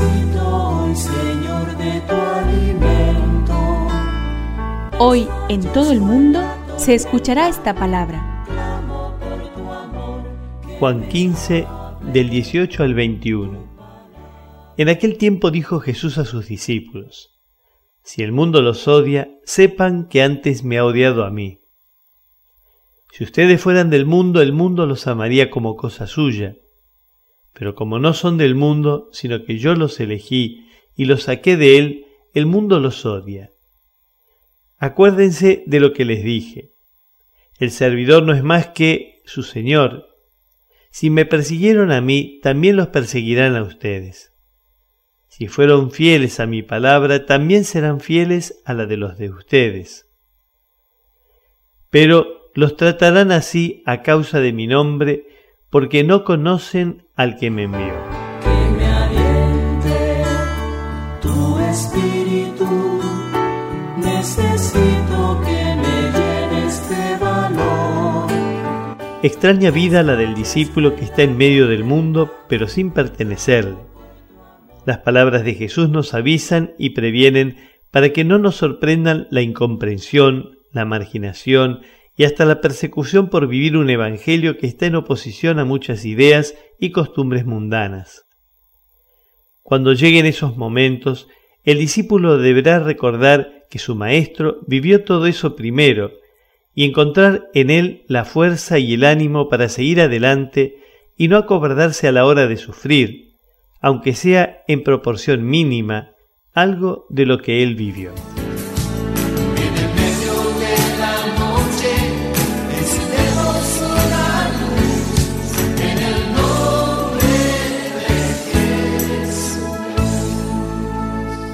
Necesito hoy, Señor, de tu alimento. Hoy en todo el mundo se escuchará esta palabra. Juan 15, del 18 al 21. En aquel tiempo dijo Jesús a sus discípulos, Si el mundo los odia, sepan que antes me ha odiado a mí. Si ustedes fueran del mundo, el mundo los amaría como cosa suya. Pero como no son del mundo, sino que yo los elegí y los saqué de él, el mundo los odia. Acuérdense de lo que les dije. El servidor no es más que su Señor. Si me persiguieron a mí, también los perseguirán a ustedes. Si fueron fieles a mi palabra, también serán fieles a la de los de ustedes. Pero los tratarán así a causa de mi nombre, porque no conocen al que me envió. Que me aliente tu espíritu. Necesito que me llenes de valor. Extraña vida la del discípulo que está en medio del mundo, pero sin pertenecerle. Las palabras de Jesús nos avisan y previenen para que no nos sorprendan la incomprensión, la marginación y hasta la persecución por vivir un evangelio que está en oposición a muchas ideas y costumbres mundanas. Cuando lleguen esos momentos, el discípulo deberá recordar que su maestro vivió todo eso primero y encontrar en él la fuerza y el ánimo para seguir adelante y no acobardarse a la hora de sufrir, aunque sea en proporción mínima, algo de lo que él vivió.